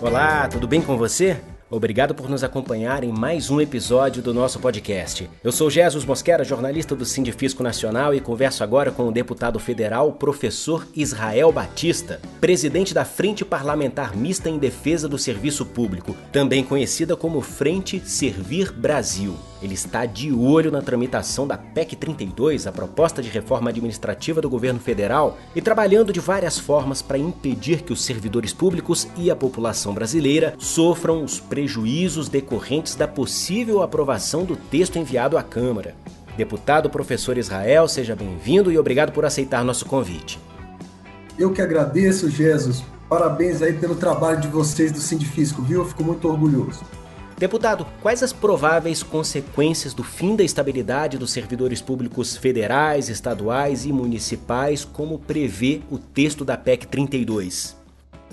Olá, tudo bem com você? Obrigado por nos acompanhar em mais um episódio do nosso podcast. Eu sou Jesus Mosquera, jornalista do Sindifisco Nacional e converso agora com o deputado federal professor Israel Batista, presidente da Frente Parlamentar Mista em Defesa do Serviço Público, também conhecida como Frente Servir Brasil. Ele está de olho na tramitação da PEC 32, a proposta de reforma administrativa do governo federal, e trabalhando de várias formas para impedir que os servidores públicos e a população brasileira sofram os prejuízos decorrentes da possível aprovação do texto enviado à Câmara. Deputado professor Israel, seja bem-vindo e obrigado por aceitar nosso convite. Eu que agradeço, Jesus. Parabéns aí pelo trabalho de vocês do Sindifisco, viu? Eu fico muito orgulhoso. Deputado, quais as prováveis consequências do fim da estabilidade dos servidores públicos federais, estaduais e municipais, como prevê o texto da PEC 32?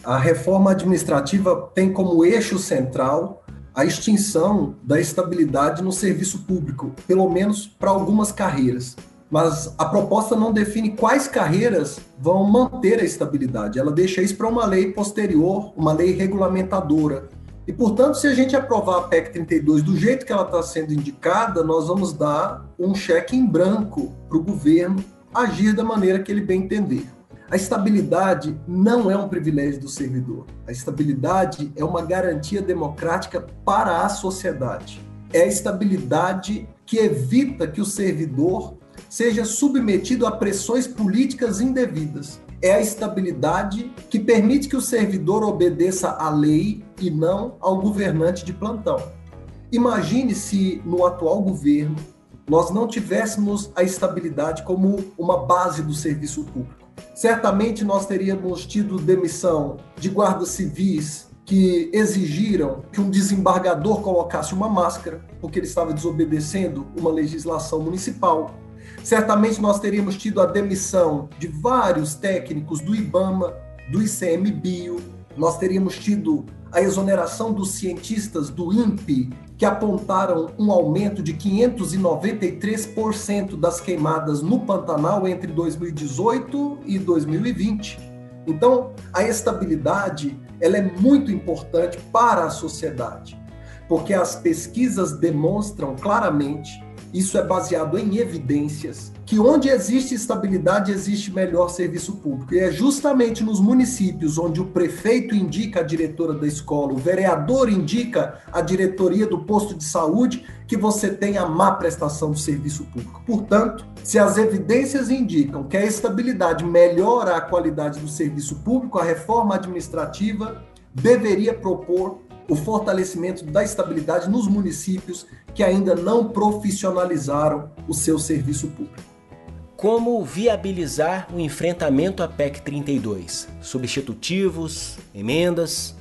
A reforma administrativa tem como eixo central a extinção da estabilidade no serviço público, pelo menos para algumas carreiras. Mas a proposta não define quais carreiras vão manter a estabilidade. Ela deixa isso para uma lei posterior, uma lei regulamentadora, e, portanto, se a gente aprovar a PEC 32 do jeito que ela está sendo indicada, nós vamos dar um cheque em branco para o governo agir da maneira que ele bem entender. A estabilidade não é um privilégio do servidor. A estabilidade é uma garantia democrática para a sociedade. É a estabilidade que evita que o servidor seja submetido a pressões políticas indevidas é a estabilidade que permite que o servidor obedeça à lei e não ao governante de plantão. Imagine se no atual governo nós não tivéssemos a estabilidade como uma base do serviço público. Certamente nós teríamos tido demissão de guardas civis que exigiram que um desembargador colocasse uma máscara, porque ele estava desobedecendo uma legislação municipal certamente nós teríamos tido a demissão de vários técnicos do IBAMA, do ICMBio, nós teríamos tido a exoneração dos cientistas do INPE, que apontaram um aumento de 593% das queimadas no Pantanal entre 2018 e 2020. Então, a estabilidade ela é muito importante para a sociedade, porque as pesquisas demonstram claramente isso é baseado em evidências que onde existe estabilidade existe melhor serviço público. E é justamente nos municípios onde o prefeito indica a diretora da escola, o vereador indica a diretoria do posto de saúde, que você tem a má prestação do serviço público. Portanto, se as evidências indicam que a estabilidade melhora a qualidade do serviço público, a reforma administrativa deveria propor o fortalecimento da estabilidade nos municípios que ainda não profissionalizaram o seu serviço público. Como viabilizar o enfrentamento à PEC 32? Substitutivos, emendas?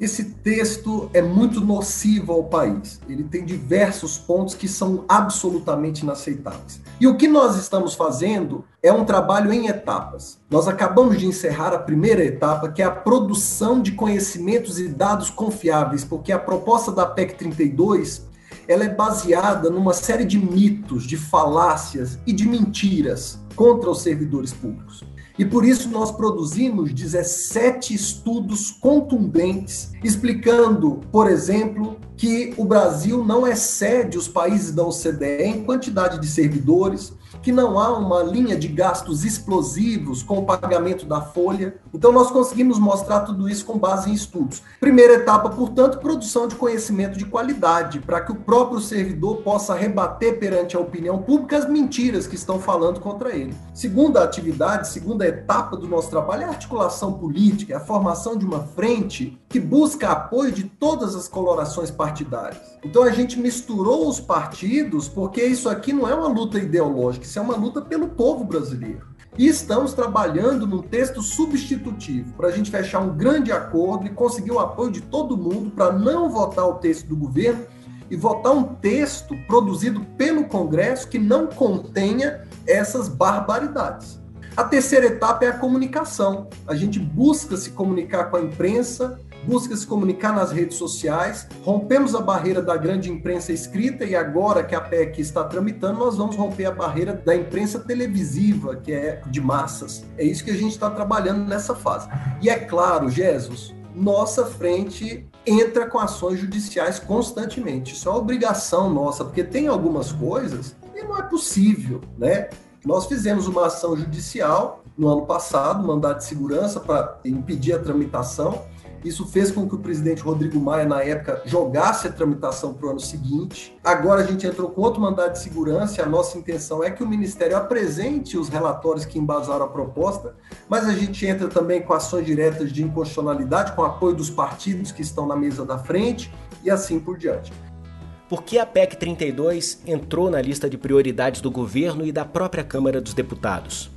Esse texto é muito nocivo ao país. Ele tem diversos pontos que são absolutamente inaceitáveis. E o que nós estamos fazendo é um trabalho em etapas. Nós acabamos de encerrar a primeira etapa, que é a produção de conhecimentos e dados confiáveis, porque a proposta da PEC 32 ela é baseada numa série de mitos, de falácias e de mentiras contra os servidores públicos. E por isso nós produzimos 17 estudos contundentes explicando, por exemplo, que o Brasil não excede os países da OCDE em quantidade de servidores, que não há uma linha de gastos explosivos com o pagamento da folha. Então, nós conseguimos mostrar tudo isso com base em estudos. Primeira etapa, portanto, produção de conhecimento de qualidade, para que o próprio servidor possa rebater perante a opinião pública as mentiras que estão falando contra ele. Segunda atividade, segunda etapa do nosso trabalho é a articulação política, é a formação de uma frente que busca apoio de todas as colorações partidárias. Então, a gente misturou os partidos porque isso aqui não é uma luta ideológica isso é uma luta pelo povo brasileiro. E estamos trabalhando num texto substitutivo para a gente fechar um grande acordo e conseguir o apoio de todo mundo para não votar o texto do governo e votar um texto produzido pelo Congresso que não contenha essas barbaridades. A terceira etapa é a comunicação. A gente busca se comunicar com a imprensa, busca se comunicar nas redes sociais, rompemos a barreira da grande imprensa escrita e agora que a PEC está tramitando, nós vamos romper a barreira da imprensa televisiva, que é de massas. É isso que a gente está trabalhando nessa fase. E é claro, Jesus, nossa frente entra com ações judiciais constantemente. Isso é uma obrigação nossa, porque tem algumas coisas que não é possível, né? Nós fizemos uma ação judicial no ano passado, mandado de segurança para impedir a tramitação. Isso fez com que o presidente Rodrigo Maia, na época, jogasse a tramitação para o ano seguinte. Agora a gente entrou com outro mandado de segurança e a nossa intenção é que o Ministério apresente os relatórios que embasaram a proposta, mas a gente entra também com ações diretas de inconstitucionalidade, com apoio dos partidos que estão na mesa da frente e assim por diante. Por que a PEC 32 entrou na lista de prioridades do governo e da própria Câmara dos Deputados?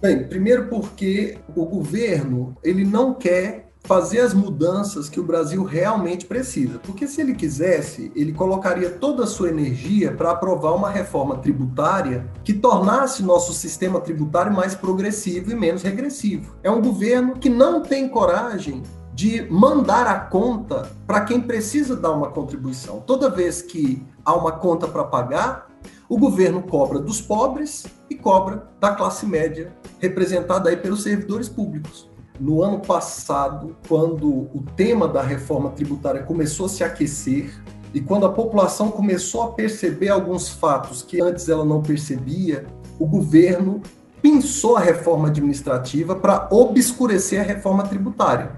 Bem, primeiro porque o governo ele não quer fazer as mudanças que o Brasil realmente precisa. Porque se ele quisesse, ele colocaria toda a sua energia para aprovar uma reforma tributária que tornasse nosso sistema tributário mais progressivo e menos regressivo. É um governo que não tem coragem de mandar a conta para quem precisa dar uma contribuição. Toda vez que há uma conta para pagar, o governo cobra dos pobres e cobra da classe média, representada aí pelos servidores públicos. No ano passado, quando o tema da reforma tributária começou a se aquecer, e quando a população começou a perceber alguns fatos que antes ela não percebia, o governo pensou a reforma administrativa para obscurecer a reforma tributária.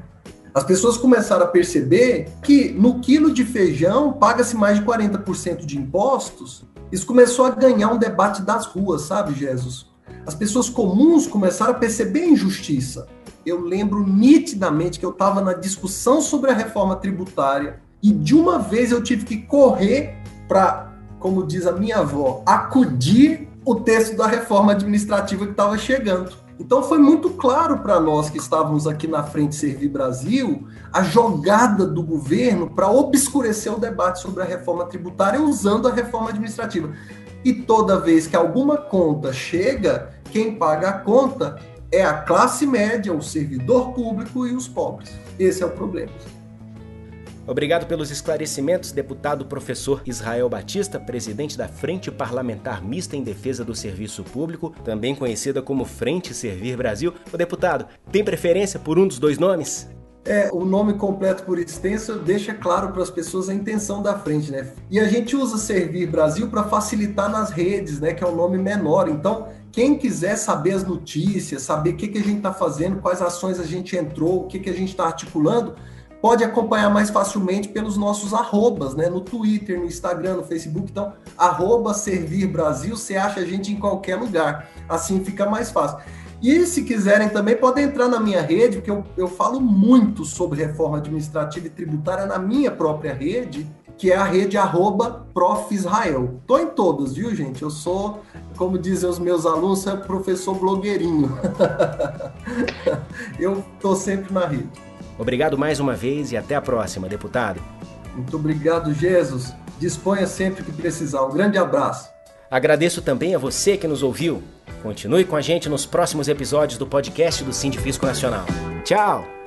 As pessoas começaram a perceber que no quilo de feijão paga-se mais de 40% de impostos. Isso começou a ganhar um debate das ruas, sabe, Jesus? As pessoas comuns começaram a perceber a injustiça. Eu lembro nitidamente que eu estava na discussão sobre a reforma tributária e de uma vez eu tive que correr para, como diz a minha avó, acudir o texto da reforma administrativa que estava chegando. Então foi muito claro para nós que estávamos aqui na frente Servir Brasil a jogada do governo para obscurecer o debate sobre a reforma tributária usando a reforma administrativa. E toda vez que alguma conta chega, quem paga a conta é a classe média, o servidor público e os pobres. Esse é o problema. Obrigado pelos esclarecimentos, deputado professor Israel Batista, presidente da Frente Parlamentar Mista em Defesa do Serviço Público, também conhecida como Frente Servir Brasil. O deputado, tem preferência por um dos dois nomes? É, o nome completo por extenso deixa claro para as pessoas a intenção da frente, né? E a gente usa Servir Brasil para facilitar nas redes, né? Que é um nome menor. Então, quem quiser saber as notícias, saber o que, que a gente está fazendo, quais ações a gente entrou, o que, que a gente está articulando, pode acompanhar mais facilmente pelos nossos arrobas, né? No Twitter, no Instagram, no Facebook. Então, arroba Servir Brasil, você acha a gente em qualquer lugar. Assim fica mais fácil. E se quiserem também, podem entrar na minha rede, porque eu, eu falo muito sobre reforma administrativa e tributária na minha própria rede, que é a rede arroba Prof. Israel. Tô em todas, viu, gente? Eu sou, como dizem os meus alunos, é professor blogueirinho. eu tô sempre na rede. Obrigado mais uma vez e até a próxima, deputado. Muito obrigado, Jesus. Disponha sempre que precisar. Um grande abraço. Agradeço também a você que nos ouviu. Continue com a gente nos próximos episódios do podcast do Sindifisco Nacional. Tchau!